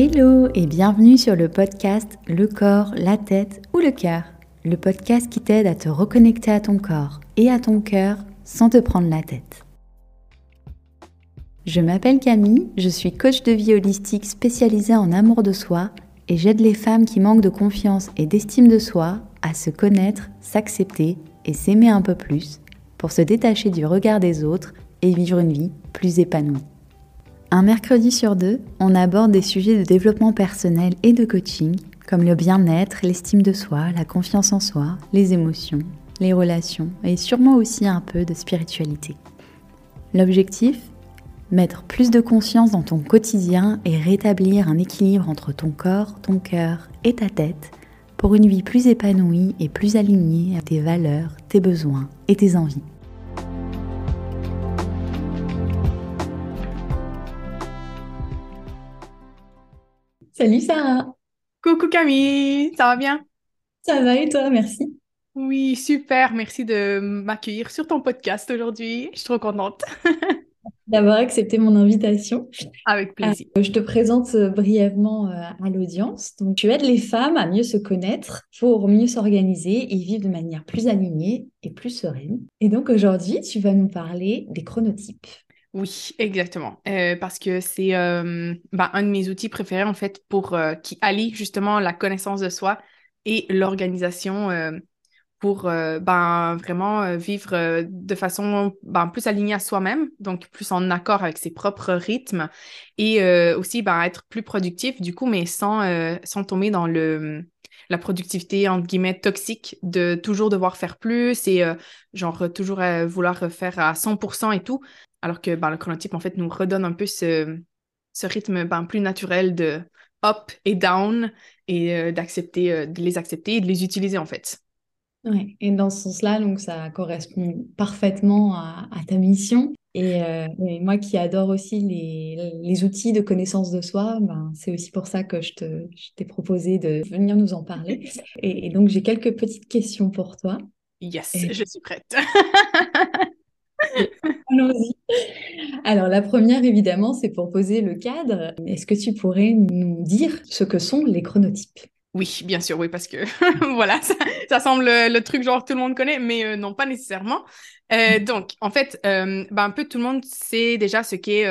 Hello et bienvenue sur le podcast Le corps, la tête ou le cœur. Le podcast qui t'aide à te reconnecter à ton corps et à ton cœur sans te prendre la tête. Je m'appelle Camille, je suis coach de vie holistique spécialisée en amour de soi et j'aide les femmes qui manquent de confiance et d'estime de soi à se connaître, s'accepter et s'aimer un peu plus pour se détacher du regard des autres et vivre une vie plus épanouie. Un mercredi sur deux, on aborde des sujets de développement personnel et de coaching, comme le bien-être, l'estime de soi, la confiance en soi, les émotions, les relations et sûrement aussi un peu de spiritualité. L'objectif? Mettre plus de conscience dans ton quotidien et rétablir un équilibre entre ton corps, ton cœur et ta tête pour une vie plus épanouie et plus alignée à tes valeurs, tes besoins et tes envies. Salut Sarah. Coucou Camille, ça va bien? Ça va et toi, merci. Oui, super, merci de m'accueillir sur ton podcast aujourd'hui. Je suis trop contente. D'avoir accepté mon invitation. Avec plaisir. Euh, je te présente euh, brièvement euh, à l'audience. Donc, tu aides les femmes à mieux se connaître pour mieux s'organiser et vivre de manière plus alignée et plus sereine. Et donc aujourd'hui, tu vas nous parler des chronotypes. Oui, exactement. Euh, parce que c'est euh, ben, un de mes outils préférés, en fait, pour euh, qui allie justement la connaissance de soi et l'organisation pour ben, vraiment vivre de façon ben, plus alignée à soi-même, donc plus en accord avec ses propres rythmes et aussi ben, être plus productif, du coup, mais sans, sans tomber dans le la productivité, entre guillemets, toxique de toujours devoir faire plus et genre toujours vouloir faire à 100% et tout. Alors que ben, le chronotype, en fait, nous redonne un peu ce, ce rythme ben, plus naturel de up et down et euh, d'accepter, euh, de les accepter et de les utiliser, en fait. Ouais, et dans ce sens-là, donc ça correspond parfaitement à, ta mission. Euh, et, moi qui adore aussi les, les, outils de connaissance de soi, ben, c'est aussi pour ça que je, te, t'ai proposé de venir nous en parler. Et, et donc j'ai quelques petites questions pour toi. Yes, je suis prête. Allons-y. Alors, la première, évidemment, c'est pour poser le cadre. Est-ce que tu pourrais nous dire ce que sont les chronotypes? Oui, bien sûr, oui, parce que voilà, ça, semble le, truc genre tout le monde connaît, mais euh, non, pas nécessairement. Euh, mm. donc, en fait, euh, ben, un peu tout le monde sait déjà ce qu'est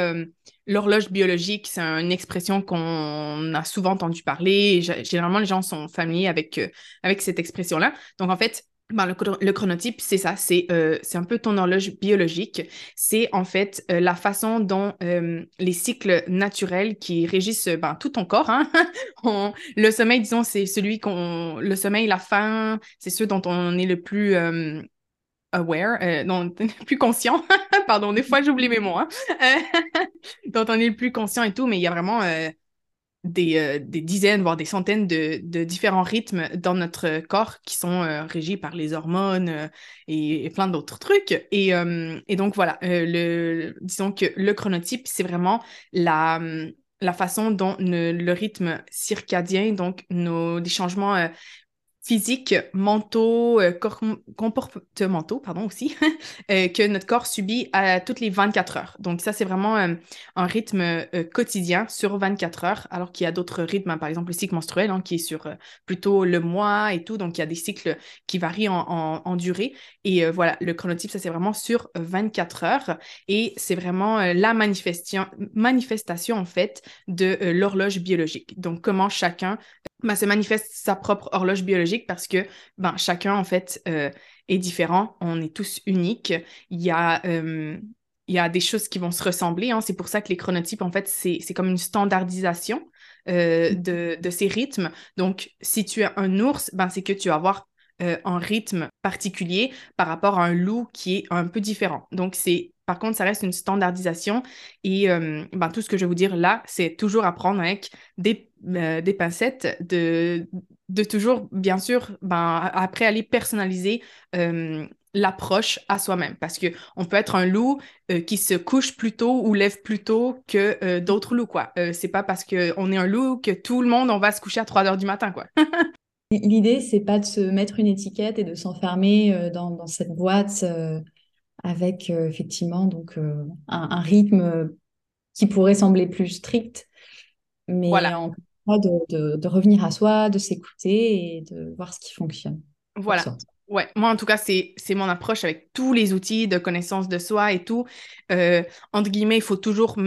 l'horloge biologique. C'est une expression qu'on a souvent entendu parler. Généralement, les gens sont familiers avec, avec cette expression-là. Donc, en fait, ben, le, chronotype, c'est ça, c'est euh, un peu ton horloge biologique. C'est en fait euh, la façon dont euh, les cycles naturels qui régissent ben, tout ton corps. Hein? le sommeil, disons, c'est celui qu'on. Le sommeil, la faim, c'est ceux dont on est le plus aware, dont on est le plus conscient. Pardon, des fois j'oublie mes mots. Hein? dont on est le plus conscient et tout, mais il y a vraiment euh, des, dizaines, voire des centaines de, différents rythmes dans notre corps qui sont euh, régis par les hormones euh, et, plein d'autres trucs. Et, donc voilà, le, disons que le chronotype, c'est vraiment la, la façon dont le rythme circadien, donc nos, des changements physiques, mentaux, euh, comportementaux, pardon aussi, euh, que notre corps subit toutes les 24 heures. Donc ça, c'est vraiment euh, un rythme quotidien sur 24 heures, alors qu'il y a d'autres rythmes, hein, par exemple le cycle menstruel, hein, qui est sur plutôt le mois et tout. Donc il y a des cycles qui varient en, en durée. Et voilà, le chronotype, ça, c'est vraiment sur 24 heures. Et c'est vraiment la manifestation, manifestation, en fait, de l'horloge biologique. Donc comment chacun ben, se manifeste sa propre horloge biologique parce que ben, chacun, en fait, euh, est différent. On est tous uniques. Il y a, euh, il y a des choses qui vont se ressembler. Hein. C'est pour ça que les chronotypes, en fait, c'est comme une standardisation euh, mm-hmm. de, de, ces rythmes. Donc, si tu es un ours, ben, c'est que tu vas avoir un rythme particulier par rapport à un loup qui est un peu différent. Donc, c'est par contre, ça reste une standardisation et ben, tout ce que je vais vous dire là, c'est toujours apprendre avec des euh, pincettes, de, toujours, bien sûr, ben, après aller personnaliser euh, l'approche à soi-même. Parce qu'on peut être un loup euh, qui se couche plus tôt ou lève plus tôt que d'autres loups, quoi. c'est pas parce qu'on est un loup que tout le monde, on va se coucher à 3 heures du matin, quoi. L'idée, c'est pas de se mettre une étiquette et de s'enfermer dans, cette boîte avec effectivement donc un, un rythme qui pourrait sembler plus strict mais en de, de, revenir à soi, de s'écouter et de voir ce qui fonctionne. Voilà. Ouais, moi en tout cas, c'est mon approche avec tous les outils de connaissance de soi et tout. Euh, entre guillemets, il faut toujours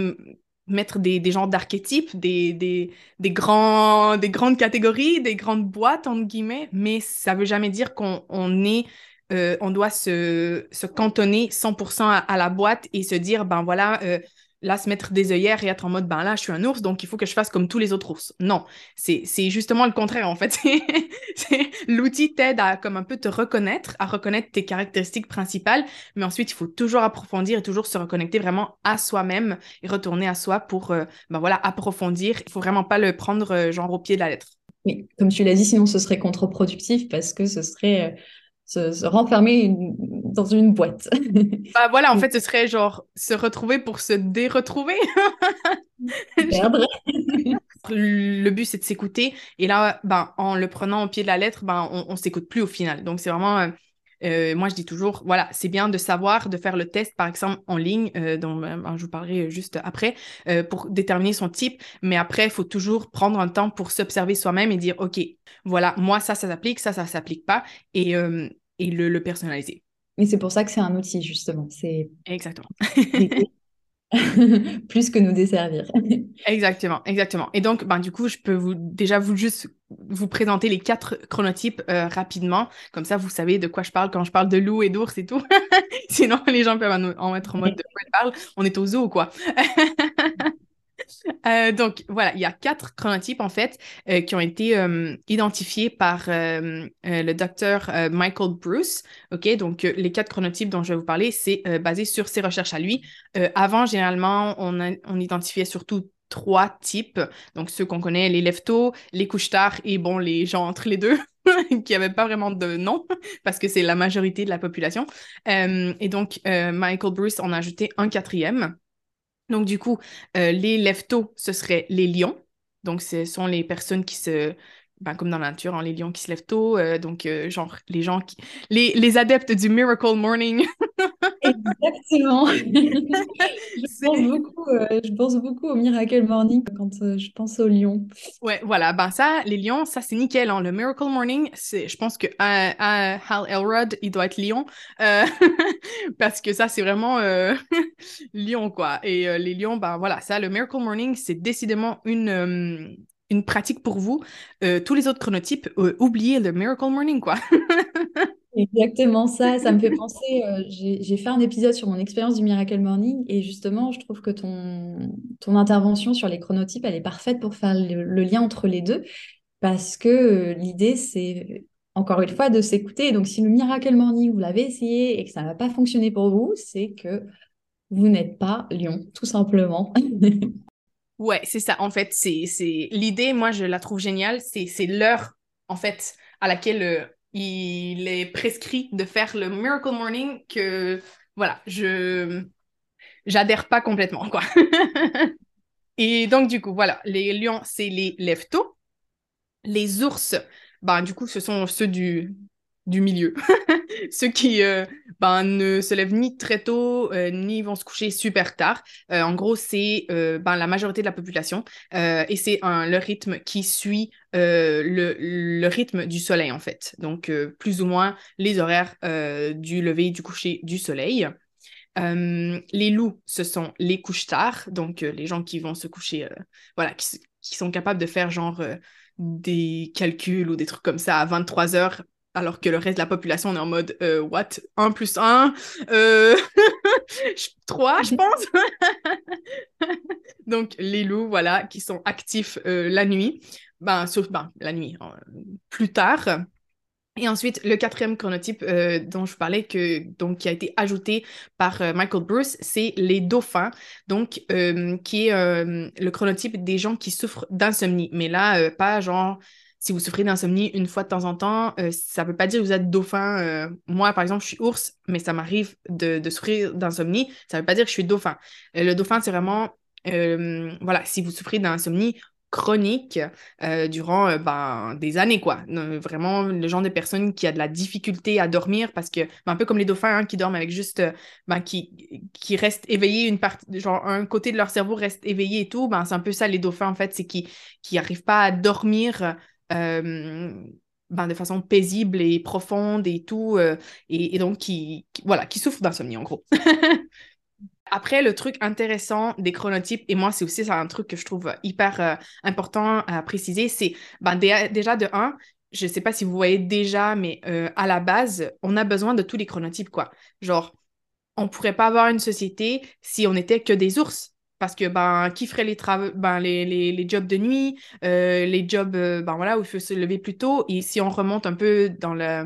mettre des, des genres d'archétypes, des, des, des, grands, des grandes catégories, des grandes boîtes, entre guillemets, mais ça veut jamais dire qu'on on est euh, on doit se, se cantonner 100% à, la boîte et se dire, ben voilà, euh, là, se mettre des œillères et être en mode, ben là, je suis un ours, donc il faut que je fasse comme tous les autres ours. Non, c'est justement le contraire, en fait. L'outil t'aide à comme un peu te reconnaître, à reconnaître tes caractéristiques principales, mais ensuite, il faut toujours approfondir et toujours se reconnecter vraiment à soi-même et retourner à soi pour, euh, ben voilà, approfondir. Il faut vraiment pas le prendre genre au pied de la lettre. Oui, comme tu l'as dit, sinon ce serait contre-productif parce que ce serait... Se, renfermer dans une boîte. bah voilà, en fait, ce serait genre se retrouver pour se déretrouver. le but, c'est de s'écouter. Et là, ben, en le prenant au pied de la lettre, ben, on, ne s'écoute plus au final. Donc, c'est vraiment... Euh, euh, moi, je dis toujours, voilà, c'est bien de savoir, de faire le test, par exemple, en ligne, euh, dont ben, je vous parlerai juste après, pour déterminer son type. Mais après, il faut toujours prendre un temps pour s'observer soi-même et dire, OK, voilà, moi, ça, ça s'applique, ça, ça s'applique pas. Et, et le, le personnaliser. Mais c'est pour ça que c'est un outil, justement. C'est Exactement. plus que nous desservir. exactement, exactement. Et donc, ben, du coup, je peux vous déjà vous juste vous présenter les quatre chronotypes euh, rapidement. Comme ça, vous savez de quoi je parle quand je parle de loup et d'ours et tout. Sinon, les gens peuvent en, en être en mode de quoi je parle. On est au zoo, quoi. Euh, donc voilà, il y a quatre chronotypes en fait euh, qui ont été euh, identifiés par le docteur Michael Bruce. Ok, donc les quatre chronotypes dont je vais vous parler, c'est basé sur ses recherches à lui. avant, généralement, on, identifiait surtout trois types. Donc ceux qu'on connaît, les leftos, les couches tard et bon, les gens entre les deux. qui n'avaient pas vraiment de nom, parce que c'est la majorité de la population. et donc, Michael Bruce en a ajouté un quatrième, donc, du coup, euh, les leftos, ce seraient les lions. Donc, ce sont les personnes qui se. Ben, comme dans la nature, hein, les lions qui se lèvent tôt. Euh, donc, euh, genre, les gens qui. Les, les adeptes du Miracle Morning. Exactement. je, pense beaucoup, euh, je pense beaucoup au Miracle Morning quand euh, je pense aux lions. Ouais, voilà. Ben ça, les lions, ça c'est nickel. Hein. Le Miracle Morning, c'est, je pense que Hal Elrod, il doit être lion euh, parce que ça c'est vraiment lion quoi. Et les lions, ben voilà, ça, le Miracle Morning, c'est décidément une une pratique pour vous. tous les autres chronotypes, oubliez le Miracle Morning quoi. Exactement ça, ça me fait penser, euh, j'ai fait un épisode sur mon expérience du Miracle Morning et justement, je trouve que ton, ton intervention sur les chronotypes, elle est parfaite pour faire le, lien entre les deux parce que euh, l'idée, c'est encore une fois de s'écouter. Donc, si le Miracle Morning, vous l'avez essayé et que ça n'a pas fonctionné pour vous, c'est que vous n'êtes pas lion, tout simplement. ouais, c'est ça. En fait, c'est l'idée, moi, je la trouve géniale. C'est l'heure, en fait, à laquelle euh, il est prescrit de faire le Miracle Morning que, voilà, je j'adhère pas complètement, quoi. Et donc, du coup, voilà, les lions, c'est les lève Les ours, ben, du coup, ce sont ceux du, du milieu. Ceux qui euh, ben, ne se lèvent ni très tôt, euh, ni vont se coucher super tard. Euh, en gros, c'est ben, la majorité de la population et c'est le rythme qui suit le, le, rythme du soleil, en fait. Donc, plus ou moins les horaires du lever et du coucher du soleil. les loups, ce sont les couches tard, donc les gens qui vont se coucher, voilà, qui, qui, sont capables de faire genre des calculs ou des trucs comme ça à 23 heures alors que le reste de la population, on est en mode euh, what? 1 plus 1 euh... 3, je pense? Donc, les loups, voilà, qui sont actifs euh, la nuit, ben, sauf ben, la nuit, plus tard. Et ensuite, le quatrième chronotype euh, dont je parlais, que, donc, qui a été ajouté par Michael Bruce, c'est les dauphins, donc, qui est le chronotype des gens qui souffrent d'insomnie. Mais là, pas genre si vous souffrez d'insomnie une fois de temps en temps, euh, ça ne veut pas dire que vous êtes dauphin. Euh, moi, par exemple, je suis ours, mais ça m'arrive de, souffrir d'insomnie. Ça ne veut pas dire que je suis dauphin. Euh, le dauphin, c'est vraiment, voilà, si vous souffrez d'insomnie, chronique durant ben, des années, quoi. vraiment, le genre de personne qui a de la difficulté à dormir parce que, ben, un peu comme les dauphins hein, qui dorment avec juste, ben, qui, qui restent éveillés, une partie, genre un côté de leur cerveau reste éveillé et tout, ben, c'est un peu ça, les dauphins, en fait, c'est qu'ils n'arrivent pas à dormir ben, de façon paisible et profonde et tout, euh, et, donc qui, voilà, qui souffrent d'insomnie en gros. Après, le truc intéressant des chronotypes, et moi, c'est aussi un truc que je trouve hyper euh, important à préciser, c'est ben, déjà de un, je sais pas si vous voyez déjà, mais euh, à la base, on a besoin de tous les chronotypes, quoi. Genre, on pourrait pas avoir une société si on n'était que des ours. Parce que, ben, qui ferait les, ben, les, les, les, jobs de nuit, euh, les jobs, euh, ben voilà, où il faut se lever plus tôt. Et si on remonte un peu dans le...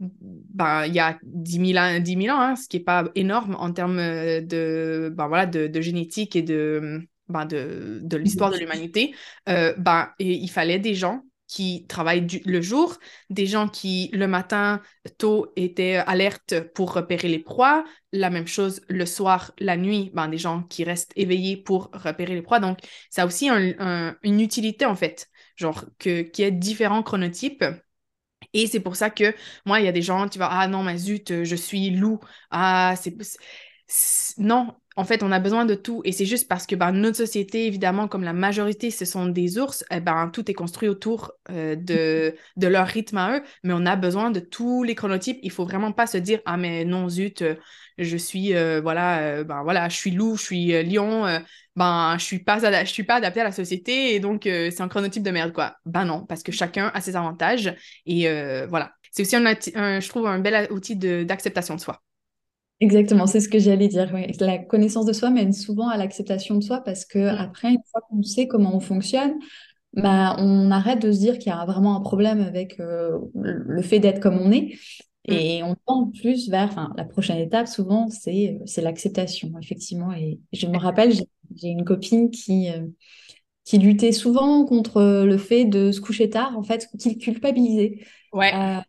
Ben, il y a 10 000 ans, 10 000 ans hein, ce qui n'est pas énorme en termes euh, de, ben, voilà, de, de génétique et de, ben, de, de l'histoire de l'humanité. ben, et il fallait des gens qui travaillent le jour, des gens qui le matin tôt étaient alertes pour repérer les proies, la même chose le soir, la nuit, ben, des gens qui restent éveillés pour repérer les proies. Donc, ça a aussi une utilité en fait, genre que, qui est différents chronotypes. Et c'est pour ça que moi, il y a des gens qui vont Ah non, mais zut, je suis loup. Ah, c'est. Non, en fait, on a besoin de tout. Et c'est juste parce que ben, notre société, évidemment, comme la majorité, ce sont des ours, eh ben, tout est construit autour euh, de, de leur rythme à eux. Mais on a besoin de tous les chronotypes. Il faut vraiment pas se dire Ah, mais non, zut, euh, je suis, euh, voilà, ben, voilà, je suis loup, je suis lion, ben, je suis pas, je suis pas adapté à la société et donc c'est un chronotype de merde, quoi. Ben non, parce que chacun a ses avantages. Et voilà. C'est aussi, un, je trouve, un bel outil d'acceptation de soi. Exactement, c'est ce que j'allais dire. La connaissance de soi mène souvent à l'acceptation de soi parce que mm. après, une fois qu'on sait comment on fonctionne, bah, on arrête de se dire qu'il y a vraiment un problème avec euh, le fait d'être comme on est. Mm. Et on tend plus vers, la prochaine étape, souvent, c'est c'est l'acceptation, effectivement. Et je me rappelle, j'ai une copine qui, euh, qui luttait souvent contre le fait de se coucher tard, en fait, qui culpabilisait. Ouais. Euh,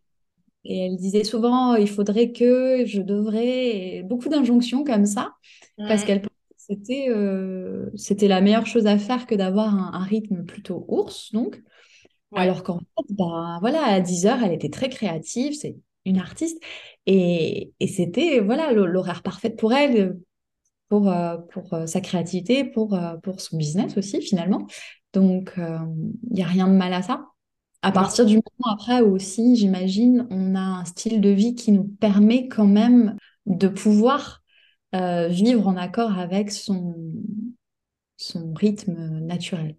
et elle disait souvent, il faudrait que, je devrais, beaucoup d'injonctions comme ça, parce qu'elle pensait que c'était, euh, c'était la meilleure chose à faire que d'avoir un, rythme plutôt ours, donc. Alors qu'en fait, bah, voilà, à 10 heures, elle était très créative, c'est une artiste, et, et c'était voilà l'horaire parfait pour elle, pour, euh, pour euh, sa créativité, pour, pour son business aussi, finalement. Donc, il n'y a rien de mal à ça. À partir du moment après aussi, j'imagine, on a un style de vie qui nous permet quand même de pouvoir euh, vivre en accord avec son, son rythme naturel.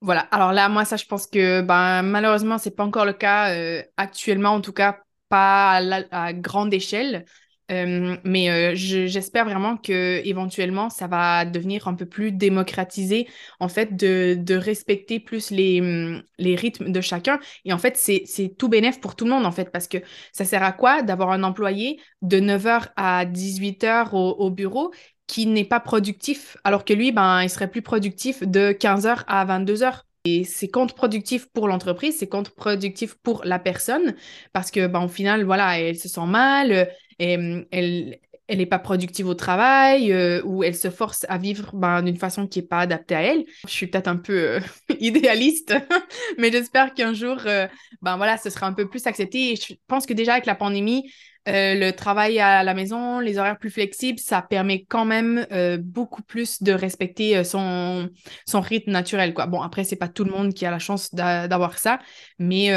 Voilà, alors là, moi, ça, je pense que ben, malheureusement, ce n'est pas encore le cas euh, actuellement, en tout cas pas à grande échelle. Euh, mais euh, j'espère vraiment que éventuellement ça va devenir un peu plus démocratisé en fait de, de respecter plus les, hum, les rythmes de chacun. Et en fait c'est tout bénéf pour tout le monde en fait parce que ça sert à quoi d'avoir un employé de 9h à 18h au, au bureau qui n'est pas productif alors que lui ben il serait plus productif de 15h à 22h et c'est contre-productif pour l'entreprise, c'est contre-productif pour la personne parce que, ben, au final, voilà, elle se sent mal, et, elle elle n'est pas productive au travail euh, ou elle se force à vivre ben, d'une façon qui n'est pas adaptée à elle. Je suis peut-être un peu euh, idéaliste, mais j'espère qu'un jour, euh, ben voilà, ce sera un peu plus accepté. Et je pense que déjà avec la pandémie, le travail à la maison, les horaires plus flexibles, ça permet quand même beaucoup plus de respecter son, son rythme naturel. Quoi. Bon, après, c'est pas tout le monde qui a la chance d'avoir ça, mais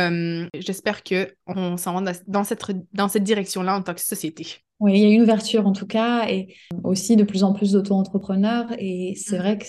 j'espère qu'on s'en va dans cette, dans cette direction-là en tant que société. Oui, il y a une ouverture en tout cas, et aussi de plus en plus d'auto-entrepreneurs. Et c'est vrai que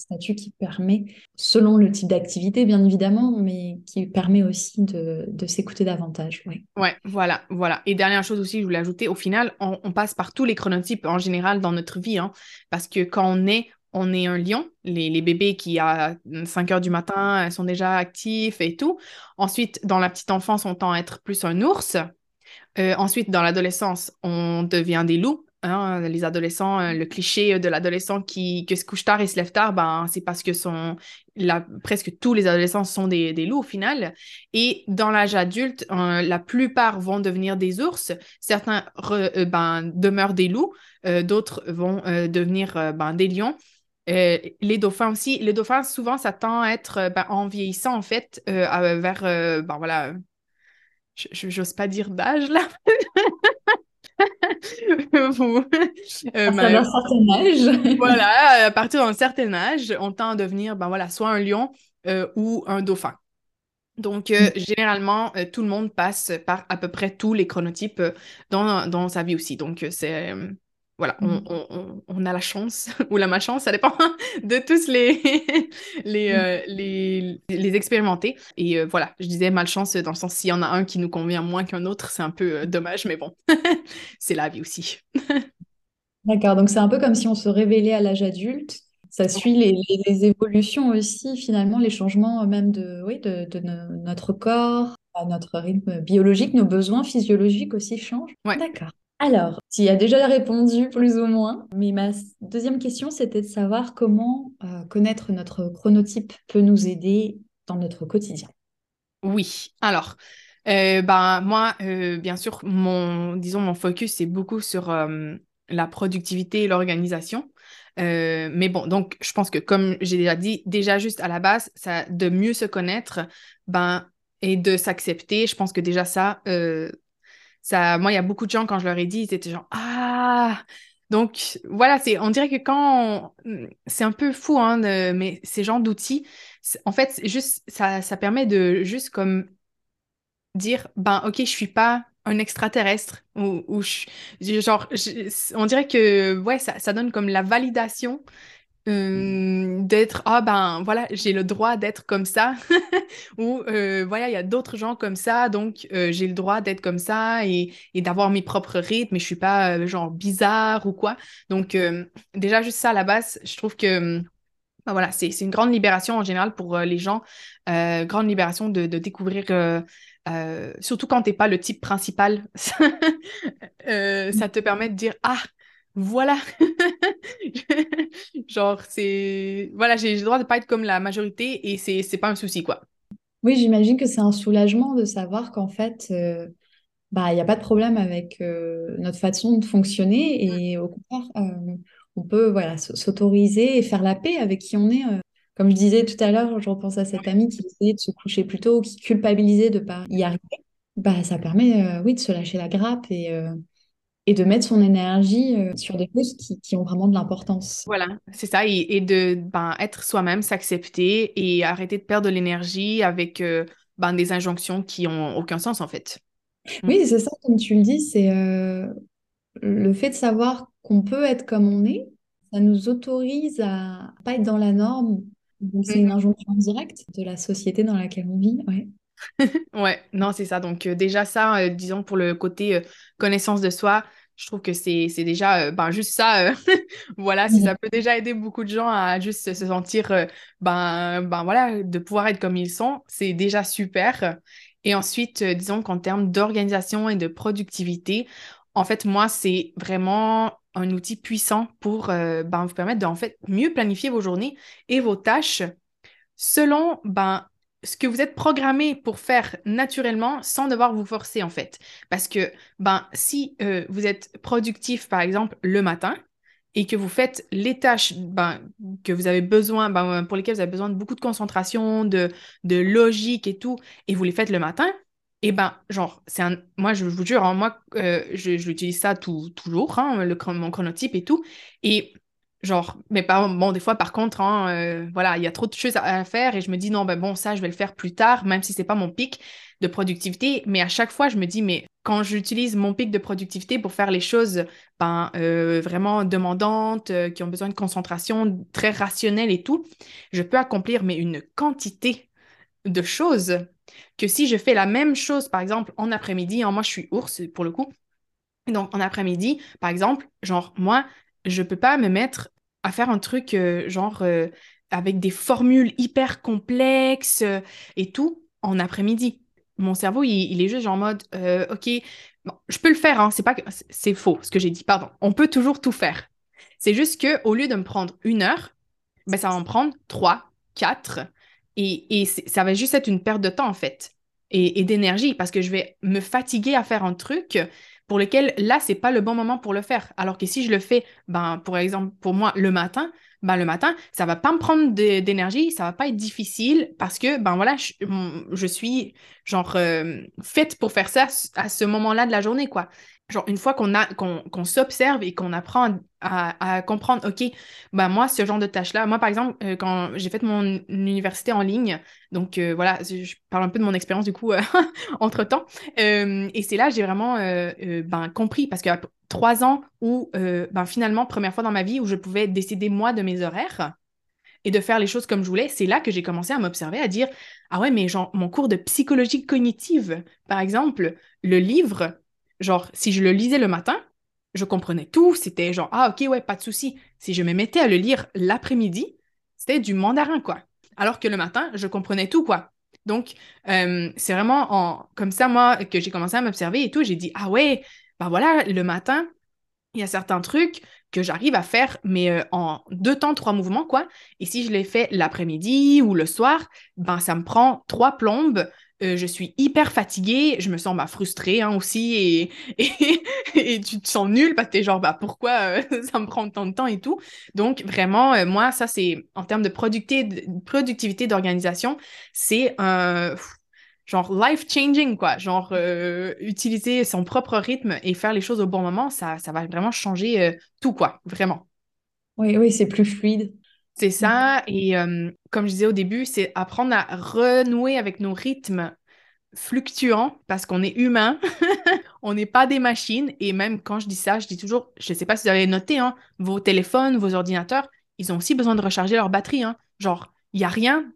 statut qui permet, selon le type d'activité bien évidemment, mais qui permet aussi de, s'écouter davantage. Oui, ouais, voilà, voilà. Et dernière chose aussi, je voulais ajouter, au final, on, passe par tous les chronotypes en général dans notre vie, hein, parce que quand on est on est un lion. Les, bébés qui, à 5 heures du matin, sont déjà actifs et tout. Ensuite, dans la petite enfance, on tend à être plus un ours. Euh, ensuite, dans l'adolescence, on devient des loups. Hein, les adolescents, euh, le cliché de l'adolescent qui, se couche tard et se lève tard, ben, c'est parce que presque tous les adolescents sont des, loups au final. Et dans l'âge adulte, euh, la plupart vont devenir des ours. Certains ben, demeurent des loups, d'autres vont devenir ben, des lions. Euh, les dauphins aussi. Les dauphins, souvent, ça tend à être ben, en vieillissant, en fait, vers, ben voilà, j'ose pas dire d'âge, là. à un certain âge. voilà, à partir d'un certain âge, on tend à devenir, ben voilà, soit un lion ou un dauphin. Donc, euh, généralement, euh, tout le monde passe par à peu près tous les chronotypes euh, dans, dans, sa vie aussi. Donc, c'est. Voilà, on, Mmh. on, on, a la chance ou la malchance, ça dépend de tous les, les, Mmh. les, les, expérimenter. Et voilà, je disais malchance dans le sens s'il y en a un qui nous convient moins qu'un autre, c'est un peu dommage, mais bon, c'est la vie aussi. D'accord, donc c'est un peu comme si on se révélait à l'âge adulte ça suit les, les, évolutions aussi, finalement, les changements même de, oui, de, de notre corps, notre rythme biologique, nos besoins physiologiques aussi changent. Ouais. D'accord. Alors, tu as déjà répondu plus ou moins, mais ma deuxième question, c'était de savoir comment euh, connaître notre chronotype peut nous aider dans notre quotidien. Oui, alors, euh, ben, moi, euh, bien sûr, mon, disons, mon focus, c'est beaucoup sur la productivité et l'organisation. Mais bon, donc je pense que comme j'ai déjà dit, déjà juste à la base, ça, de mieux se connaître ben, et de s'accepter, je pense que déjà ça, ça, moi, il y a beaucoup de gens, quand je leur ai dit, ils étaient genre Ah! Donc voilà, c'est, on dirait que quand c'est un peu fou, hein, mais ces genres d'outils, en fait, juste, ça, ça permet de juste comme dire ben ok je suis pas un extraterrestre ou, ou je, genre on dirait que ouais ça, ça, donne comme la validation d'être ah ben voilà j'ai le droit d'être comme ça. Ou voilà il y a d'autres gens comme ça donc j'ai le droit d'être comme ça et, d'avoir mes propres rythmes et je suis pas genre bizarre ou quoi. Donc déjà juste ça à la base je trouve que ben voilà c'est une grande libération en général pour les gens grande libération de, de découvrir surtout quand t'es pas le type principal, euh, ça te permet de dire ah voilà, genre c'est voilà j'ai le droit de pas être comme la majorité et c'est c'est pas un souci quoi. Oui, j'imagine que c'est un soulagement de savoir qu'en fait euh, bah il y a pas de problème avec euh, notre façon de fonctionner et au contraire euh, on peut voilà s'autoriser et faire la paix avec qui on est comme je disais tout à l'heure, je repense à cette amie qui essayait de se coucher plus tôt, qui culpabilisait de ne pas y arriver. Bah, ça permet euh, oui, de se lâcher la grappe et, euh, et de mettre son énergie euh, sur des choses qui, qui ont vraiment de l'importance. Voilà, c'est ça. Et, et de ben, être soi-même, s'accepter et arrêter de perdre de l'énergie avec ben, des injonctions qui n'ont aucun sens en fait. Oui, c'est ça, comme tu le dis, c'est le fait de savoir qu'on peut être comme on est, ça nous autorise à pas être dans la norme donc, c'est une injonction directe de la société dans laquelle on vit, ouais. ouais, non, c'est ça. Donc, euh, déjà, ça, euh, disons, pour le côté euh, connaissance de soi, je trouve que c'est déjà, ben, juste ça, voilà, si ça peut déjà aider beaucoup de gens à juste se sentir, ben, ben, voilà, de pouvoir être comme ils sont, c'est déjà super. Et ensuite, disons qu'en termes d'organisation et de productivité, en fait, moi, c'est vraiment un outil puissant pour euh, ben, vous permettre de en fait mieux planifier vos journées et vos tâches selon ben, ce que vous êtes programmé pour faire naturellement sans devoir vous forcer en fait. Parce que ben, si euh, vous êtes productif par exemple le matin et que vous faites les tâches ben, que vous avez besoin, ben, pour lesquelles vous avez besoin de beaucoup de concentration, de, de logique et tout, et vous les faites le matin, et ben, genre, c'est un. Moi, je vous jure, hein, moi, euh, je, j'utilise ça tout, toujours, hein, le, mon chronotype et tout. Et genre, mais bon, des fois, par contre, hein, euh, voilà, il y a trop de choses à, faire et je me dis, non, ben bon, ça, je vais le faire plus tard, même si c'est pas mon pic de productivité. Mais à chaque fois, je me dis, mais quand j'utilise mon pic de productivité pour faire les choses ben, euh, vraiment demandantes, qui ont besoin de concentration, très rationnelles et tout, je peux accomplir, mais une quantité de choses que si je fais la même chose, par exemple, en après-midi, hein, moi je suis ours pour le coup, donc en après-midi, par exemple, genre moi, je peux pas me mettre à faire un truc euh, genre euh, avec des formules hyper complexes euh, et tout en après-midi. Mon cerveau, il, est juste en mode, ok, je peux le faire, hein, c'est pas que c'est faux ce que j'ai dit, pardon. On peut toujours tout faire. C'est juste que au lieu de me prendre une heure, ben, ça va me prendre trois, quatre, et, ça va juste être une perte de temps, en fait, et, d'énergie, parce que je vais me fatiguer à faire un truc pour lesquels là, c'est pas le bon moment pour le faire. Alors que si je le fais, ben, pour exemple, pour moi, le matin, ben, le matin, ça va pas me prendre d'énergie, ça va pas être difficile parce que, ben voilà, je, suis genre euh, faite pour faire ça à ce moment-là de la journée, quoi genre une fois qu'on a qu'on s'observe et qu'on apprend à, comprendre ok bah moi ce genre de tâches là moi par exemple euh, quand j'ai fait mon université en ligne donc euh, voilà je parle un peu de mon expérience du coup euh, entre temps et c'est là j'ai vraiment ben, compris parce que trois ans où ben finalement première fois dans ma vie où je pouvais décider moi de mes horaires et de faire les choses comme je voulais, c'est là que j'ai commencé à m'observer, à dire Ah ouais, mais genre, mon cours de psychologie cognitive, par exemple, le livre, Genre, si je le lisais le matin, je comprenais tout. C'était genre, ah, ok, ouais, pas de souci. Si je me mettais à le lire l'après-midi, c'était du mandarin, quoi. Alors que le matin, je comprenais tout, quoi. Donc, euh, c'est vraiment en, comme ça, moi, que j'ai commencé à m'observer et tout. J'ai dit, ah ouais, ben voilà, le matin, il y a certains trucs que j'arrive à faire, mais euh, en deux temps, trois mouvements, quoi. Et si je les fais l'après-midi ou le soir, ben ça me prend trois plombes euh, je suis hyper fatiguée, je me sens bah, frustrée hein, aussi et, et, tu te sens nulle parce que t'es genre bah, pourquoi euh, ça me prend tant de temps et tout. Donc vraiment, euh, moi, ça c'est en termes de productivité, d'organisation, c'est un genre life-changing quoi. Genre utiliser son propre rythme et faire les choses au bon moment, ça, ça va vraiment changer tout quoi, vraiment. Oui, oui, c'est plus fluide. C'est ça. Et comme je disais au début, c'est apprendre à renouer avec nos rythmes fluctuants parce qu'on est humain. on n'est pas des machines. Et même quand je dis ça, je dis toujours, je ne sais pas si vous avez noté, hein, vos téléphones, vos ordinateurs, ils ont aussi besoin de recharger leur batterie. Hein. Genre, il n'y a rien,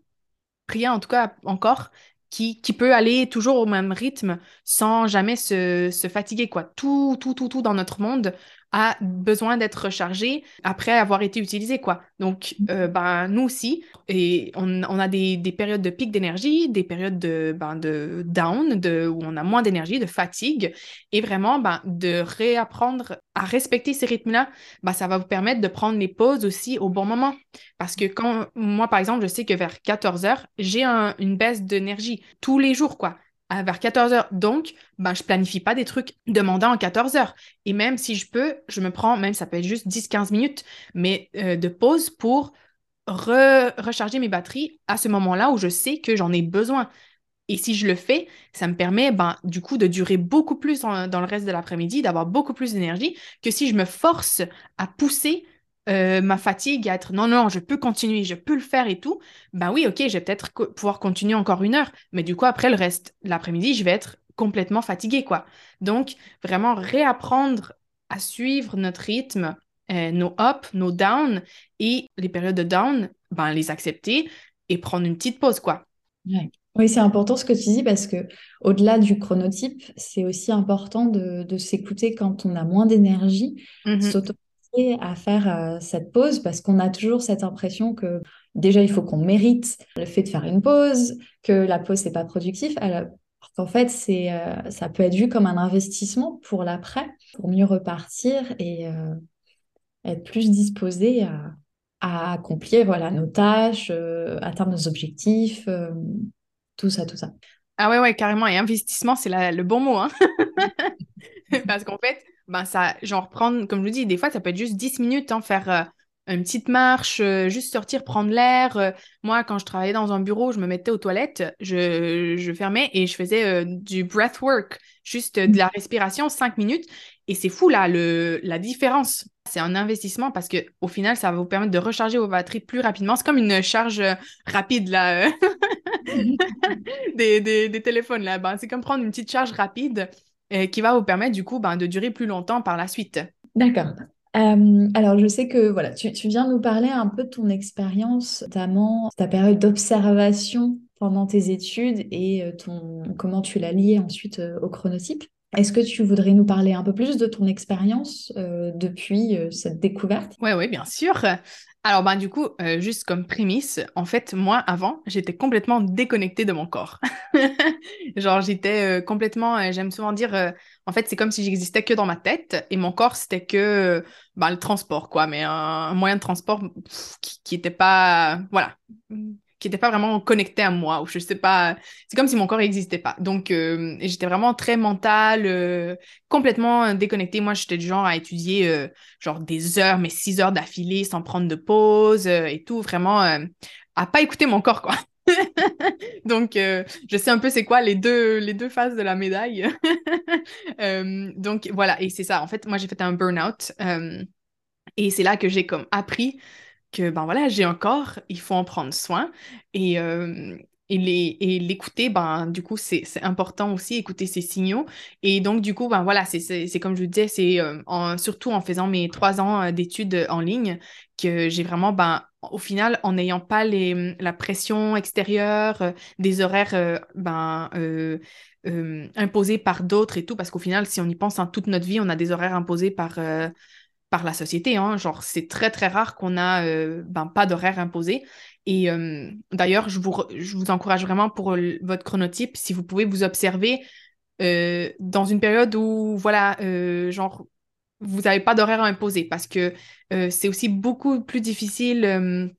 rien en tout cas encore, qui, qui, peut aller toujours au même rythme sans jamais se, se fatiguer. Quoi. Tout, tout, tout, tout dans notre monde a besoin d'être rechargé après avoir été utilisé, quoi. Donc, mm. euh, ben, nous aussi, et on, on a des, des, périodes de pic d'énergie, des périodes de, ben, de down, de, où on a moins d'énergie, de fatigue, et vraiment, ben, de réapprendre à respecter ces rythmes-là, ben, ça va vous permettre de prendre les pauses aussi au bon moment. Parce que quand, moi, par exemple, je sais que vers 14 heures, j'ai une baisse d'énergie tous les jours, quoi vers 14 heures. Donc, ben, je planifie pas des trucs demandants en 14 heures. Et même si je peux, je me prends, même ça peut être juste 10-15 minutes, mais euh, de pause pour recharger mes batteries à ce moment-là où je sais que j'en ai besoin. Et si je le fais, ça me permet ben, du coup de durer beaucoup plus dans le reste de l'après-midi, d'avoir beaucoup plus d'énergie que si je me force à pousser euh, ma fatigue à être non, non, je peux continuer, je peux le faire et tout, ben oui, ok, je vais peut-être pouvoir continuer encore une heure, mais du coup, après le reste, l'après-midi, je vais être complètement fatiguée, quoi. Donc, vraiment réapprendre à suivre notre rythme, euh, nos ups, nos downs et les périodes de down, ben les accepter et prendre une petite pause, quoi. Oui, c'est important ce que tu dis parce que au-delà du chronotype, c'est aussi important de, s'écouter quand on a moins d'énergie, mm-hmm à faire euh, cette pause parce qu'on a toujours cette impression que déjà il faut qu'on mérite le fait de faire une pause, que la pause n'est pas productif. Alors qu'en fait c'est euh, ça peut être vu comme un investissement pour l'après, pour mieux repartir et euh, être plus disposé à, à, accomplir voilà nos tâches, atteindre nos objectifs, tout ça, tout ça. Ah ouais ouais carrément et investissement c'est le bon mot hein parce qu'en fait ben ça, genre prendre, comme je vous dis, des fois ça peut être juste 10 minutes, hein, faire euh, une petite marche, euh, juste sortir, prendre l'air. Euh. moi, quand je travaillais dans un bureau, je me mettais aux toilettes, je, je fermais et je faisais du breathwork, juste de la respiration, 5 minutes. Et c'est fou là, le, la différence. C'est un investissement parce que au final, ça va vous permettre de recharger vos batteries plus rapidement. C'est comme une charge rapide là, des, des, des, téléphones là. Ben, c'est comme prendre une petite charge rapide qui va vous permettre du coup ben, de durer plus longtemps par la suite. D'accord. Euh, alors, je sais que voilà, tu, tu, viens nous parler un peu de ton expérience, notamment ta période d'observation pendant tes études et euh, ton, comment tu l'as lié ensuite euh, au chronotype. Est-ce que tu voudrais nous parler un peu plus de ton expérience depuis cette découverte? Oui, oui, bien sûr. Alors, ben, du coup, euh, juste comme prémisse, en fait, moi, avant, j'étais complètement déconnectée de mon corps. Genre, j'étais euh, complètement, euh, j'aime souvent dire, en fait, c'est comme si j'existais que dans ma tête et mon corps, c'était que ben, le transport, quoi, mais un, moyen de transport qui n'était pas, voilà, qui n'était pas vraiment connecté à moi, ou je sais pas, c'est comme si mon corps n'existait pas. Donc, euh, j'étais vraiment très mentale, euh, complètement déconnectée. Moi, j'étais du genre à étudier euh, genre des heures, mais six heures d'affilée sans prendre de pause et tout, vraiment à pas écouter mon corps, quoi. donc, je sais un peu c'est quoi les deux, les deux faces de la médaille. donc, voilà, et c'est ça. En fait, moi, j'ai fait un burn-out. et c'est là que j'ai comme appris que ben voilà, j'ai un corps, il faut en prendre soin et, euh, et l'écouter, ben du coup, c'est important aussi, écouter ces signaux. Et donc, du coup, ben voilà, c'est comme je vous disais, c'est euh, surtout en faisant mes trois ans euh, d'études en ligne que j'ai vraiment, ben, au final, en n'ayant pas les, la pression extérieure, des horaires ben, imposés par d'autres et tout, parce qu'au final, si on y pense, en toute notre vie, on a des horaires imposés par par la société. Hein. Genre, c'est très, très rare qu'on a euh, ben, pas d'horaire imposé. Et euh, d'ailleurs, je vous, je vous encourage vraiment pour votre chronotype, si vous pouvez vous observer euh, dans une période où, voilà, genre, vous n'avez pas d'horaire imposé parce que c'est aussi beaucoup plus difficile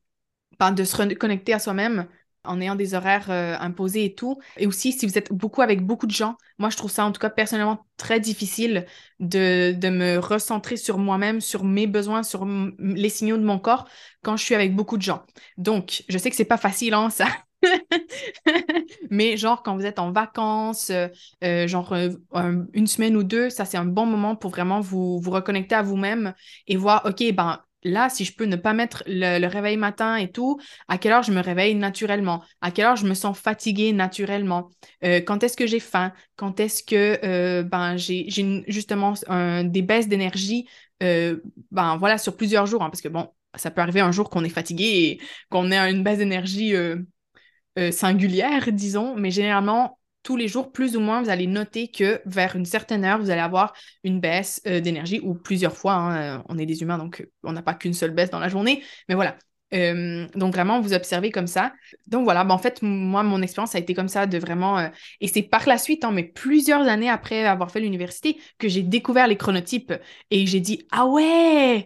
ben, de se reconnecter à soi-même en ayant des horaires euh, imposés et tout. Et aussi, si vous êtes beaucoup avec beaucoup de gens, moi, je trouve ça en tout cas personnellement très difficile de, de me recentrer sur moi-même, sur mes besoins, sur les signaux de mon corps quand je suis avec beaucoup de gens. Donc, je sais que c'est pas facile, hein, ça. Mais genre, quand vous êtes en vacances, euh, euh, genre une semaine ou deux, ça, c'est un bon moment pour vraiment vous, vous reconnecter à vous-même et voir, OK, ben, là, si je peux ne pas mettre le, réveil matin et tout, à quelle heure je me réveille naturellement, à quelle heure je me sens fatiguée naturellement, euh, quand est-ce que j'ai faim, quand est-ce que euh, ben, j'ai justement des baisses d'énergie, euh, ben voilà, sur plusieurs jours, hein, parce que bon, ça peut arriver un jour qu'on est fatigué et qu'on ait une baisse d'énergie singulière, disons, mais généralement, tous les jours, plus ou moins, vous allez noter que vers une certaine heure, vous allez avoir une baisse euh, d'énergie ou plusieurs fois. Hein, euh, on est des humains, donc euh, on n'a pas qu'une seule baisse dans la journée. Mais voilà. donc vraiment, vous observez comme ça. Donc voilà, ben, en fait, moi, mon expérience a été comme ça de vraiment... et c'est par la suite, hein, mais plusieurs années après avoir fait l'université, que j'ai découvert les chronotypes et j'ai dit, ah ouais!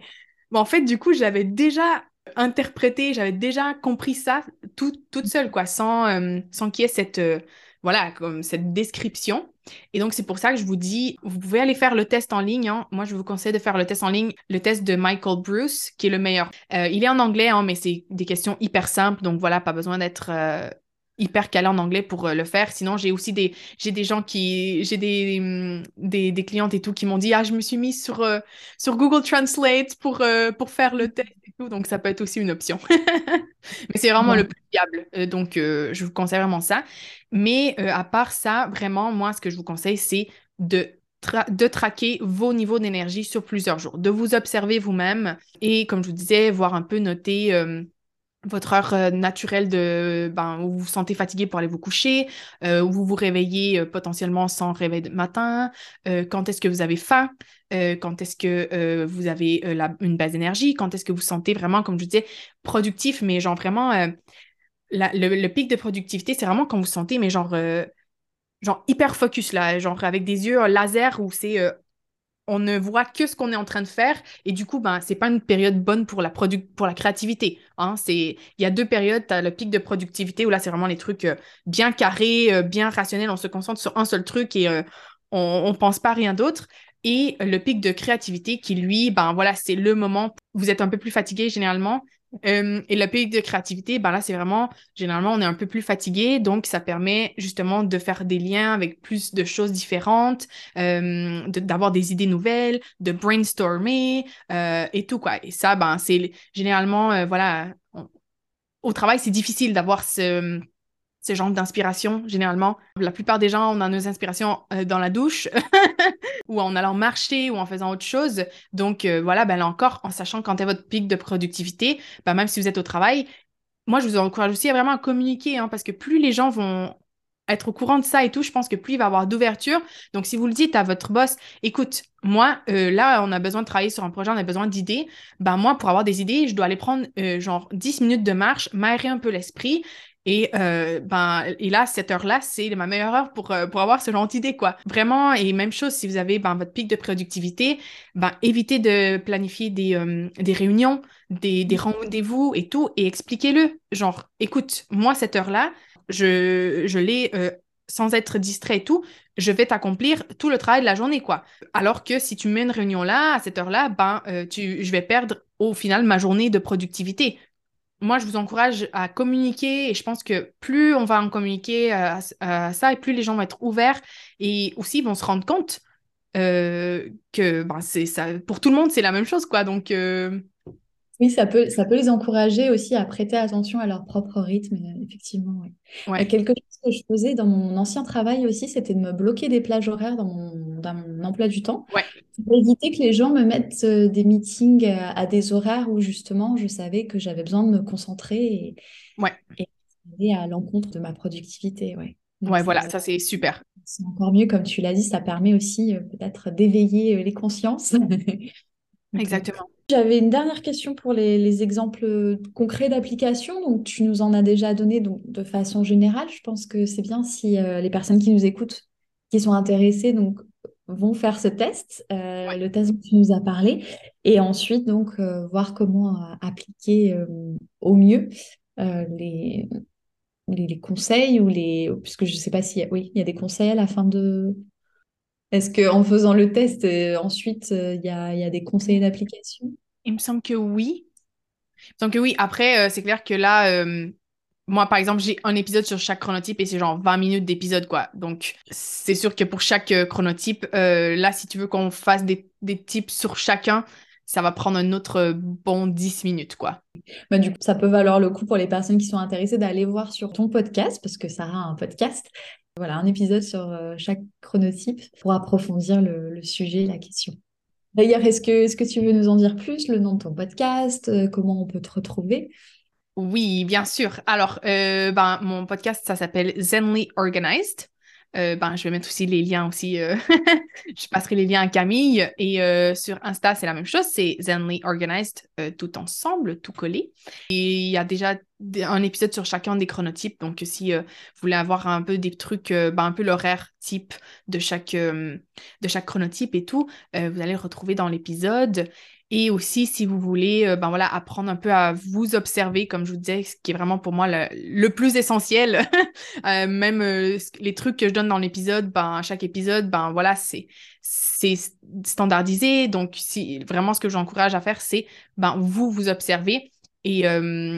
Ben, en fait, du coup, j'avais déjà interprété, j'avais déjà compris ça tout, toute seule, quoi, sans, sans qu'il y ait cette voilà, comme cette description. Et donc, c'est pour ça que je vous dis, vous pouvez aller faire le test en ligne. Hein. Moi, je vous conseille de faire le test en ligne, le test de Michael Bruce, qui est le meilleur. Euh, il est en anglais, hein, mais c'est des questions hyper simples. Donc, voilà, pas besoin d'être euh, hyper calé en anglais pour euh, le faire. Sinon, j'ai aussi des, j'ai des gens qui, j'ai des, mm, des, des, clientes et tout qui m'ont dit, ah, je me suis mise sur, sur Google Translate pour, pour faire le test et tout. Donc, ça peut être aussi une option. mais c'est vraiment le plus fiable. donc, je vous conseille vraiment ça. Mais euh, à part ça, vraiment, moi, ce que je vous conseille, c'est de de traquer vos niveaux d'énergie sur plusieurs jours, de vous observer vous-même et, comme je vous disais, voir un peu noter euh, votre heure euh, naturelle de ben, où vous vous sentez fatigué pour aller vous coucher, où vous vous réveillez potentiellement sans réveil de matin, quand est-ce que vous avez faim, quand est-ce que vous avez une base d'énergie, quand est-ce que vous sentez vraiment, comme je disais, productif, mais genre vraiment le, pic de productivité, c'est vraiment quand vous sentez, mais genre, euh, genre hyper focus, là, genre avec des yeux laser où c'est. Euh, on ne voit que ce qu'on est en train de faire. Et du coup ben c'est pas une période bonne pour la pour la créativité hein. il y a deux périodes. Tu as le pic de productivité où là c'est vraiment les trucs euh, bien carrés bien rationnels. On se concentre sur un seul truc et on, on pense pas à rien d'autre. Et le pic de créativité qui lui ben voilà c'est le moment. Vous êtes un peu plus fatigué généralement euh, et le pic de créativité, ben là, c'est vraiment, généralement, on est un peu plus fatigué, donc ça permet justement de faire des liens avec plus de choses différentes, euh, d'avoir des idées nouvelles, de brainstormer euh, et tout, quoi. Et ça, ben, c'est généralement, voilà, au travail, c'est difficile d'avoir ce ce genre d'inspiration, généralement. La plupart des gens, on a nos inspirations euh, dans la douche ou en allant marcher ou en faisant autre chose. Donc, euh, voilà, ben là encore, en sachant quand est votre pic de productivité, ben, même si vous êtes au travail, moi, je vous encourage aussi à vraiment communiquer hein, parce que plus les gens vont être au courant de ça et tout, je pense que plus il va y avoir d'ouverture. Donc, si vous le dites à votre boss, écoute, moi, euh, là, on a besoin de travailler sur un projet, on a besoin d'idées. Ben, moi, pour avoir des idées, je dois aller prendre genre 10 minutes de marche, m'aérer un peu l'esprit Et, euh, ben, et là, cette heure-là, c'est ma meilleure heure pour, euh, pour avoir ce genre d'idée, quoi. Vraiment, et même chose, si vous avez ben, votre pic de productivité, ben, évitez de planifier des, euh, des réunions, des, des rendez-vous et tout, et expliquez-le. Genre, écoute, moi, cette heure-là, je, je l'ai sans être distrait et tout, je vais t'accomplir tout le travail de la journée, quoi. Alors que si tu mets une réunion là, à cette heure-là, ben, tu, je vais perdre au final ma journée de productivité moi, je vous encourage à communiquer et je pense que plus on va en communiquer à, ça et plus les gens vont être ouverts et aussi vont se rendre compte euh, que ben, c'est ça, pour tout le monde, c'est la même chose, quoi. Donc, euh, oui, ça peut, ça peut les encourager aussi à prêter attention à leur propre rythme, euh, effectivement. Ouais. Quelque chose que je faisais dans mon ancien travail aussi, c'était de me bloquer des plages horaires dans mon, dans mon emploi du temps pour éviter que les gens me mettent euh, des meetings à, des horaires où justement je savais que j'avais besoin de me concentrer et, ouais. et aller à l'encontre de ma productivité. Ouais, ouais voilà, ça c'est super. C'est encore mieux, comme tu l'as dit, ça permet aussi euh, peut-être d'éveiller les consciences. Exactement. J'avais une dernière question pour les, exemples concrets d'application. Donc, tu nous en as déjà donné donc, de façon générale. Je pense que c'est bien si euh, les personnes qui nous écoutent, qui sont intéressées, donc, vont faire ce test, euh, le test dont tu nous as parlé, et ensuite donc euh, voir comment appliquer au mieux les, les, conseils ou les, puisque je ne sais pas si, oui, il y a des conseils à la fin de, est-ce qu'en faisant le test, euh, ensuite, euh, il y, a, des conseils d'application? Il me semble que oui. Il me semble que oui. Après, euh, c'est clair que là, moi, par exemple, j'ai un épisode sur chaque chronotype et c'est genre 20 minutes d'épisode, quoi. Donc, c'est sûr que pour chaque chronotype, là, si tu veux qu'on fasse des, des types sur chacun, ça va prendre un autre bon 10 minutes, quoi. Bah, du coup, ça peut valoir le coup pour les personnes qui sont intéressées d'aller voir sur ton podcast, parce que ça a un podcast, voilà, un épisode sur euh, chaque chronotype pour approfondir le, sujet, la question. D'ailleurs, est-ce que, tu veux nous en dire plus, le nom de ton podcast, euh, comment on peut te retrouver? Oui, bien sûr. Alors, euh, ben, mon podcast, ça s'appelle Zenly Organized. Euh, ben, je vais mettre aussi les liens aussi. Euh, je passerai les liens à Camille. Et euh, sur Insta, c'est la même chose. C'est Zenly Organized tout ensemble, tout collé. Et il y a déjà un épisode sur chacun des chronotypes. Donc, si vous voulez avoir un peu des trucs, ben, un peu l'horaire type de chaque, de chaque chronotype et tout, vous allez le retrouver dans l'épisode. Et aussi, si vous voulez, euh, ben voilà, apprendre un peu à vous observer, comme je vous disais, ce qui est vraiment pour moi le, plus essentiel. Euh, même euh, les trucs que je donne dans l'épisode, ben, chaque épisode, ben voilà, c'est c'est standardisé. Donc, si vraiment ce que j'encourage à faire, c'est ben vous vous observez. Et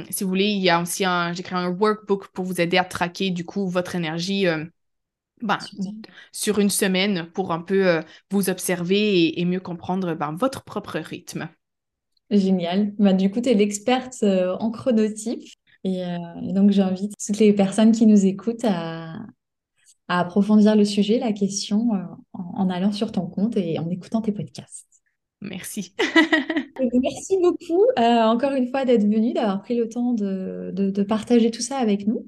si vous voulez, il y a aussi un, j'ai créé un workbook pour vous aider à traquer du coup votre énergie ben, sur une semaine pour un peu euh, vous observer et, mieux comprendre ben, votre propre rythme. Génial. Ben, du coup, tu es l'experte euh, en chronotype. Et, euh, donc, j'invite toutes les personnes qui nous écoutent à, approfondir le sujet, la question, en, allant sur ton compte et en écoutant tes podcasts. Merci. Merci beaucoup, encore une fois, d'être venu, d'avoir pris le temps de partager tout ça avec nous.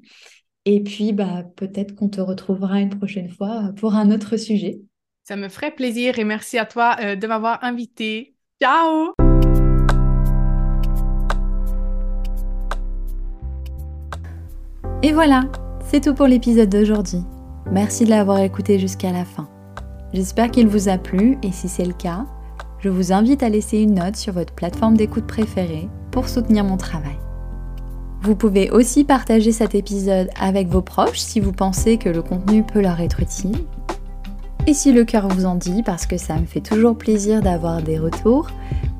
Et puis, bah, peut-être qu'on te retrouvera une prochaine fois pour un autre sujet. Ça me ferait plaisir et merci à toi euh, de m'avoir invité. Ciao Et voilà, c'est tout pour l'épisode d'aujourd'hui. Merci de l'avoir écouté jusqu'à la fin. J'espère qu'il vous a plu et si c'est le cas, je vous invite à laisser une note sur votre plateforme d'écoute préférée pour soutenir mon travail. Vous pouvez aussi partager cet épisode avec vos proches si vous pensez que le contenu peut leur être utile. Et si le cœur vous en dit, parce que ça me fait toujours plaisir d'avoir des retours,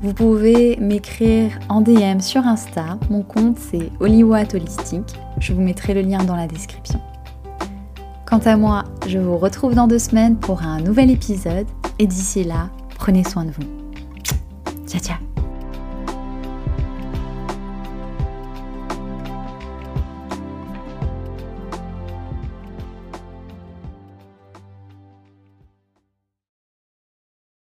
vous pouvez m'écrire en DM sur Insta. Mon compte c'est Oliwat Holistique. Je vous mettrai le lien dans la description. Quant à moi, je vous retrouve dans deux semaines pour un nouvel épisode et d'ici là, prenez soin de vous. Ciao ciao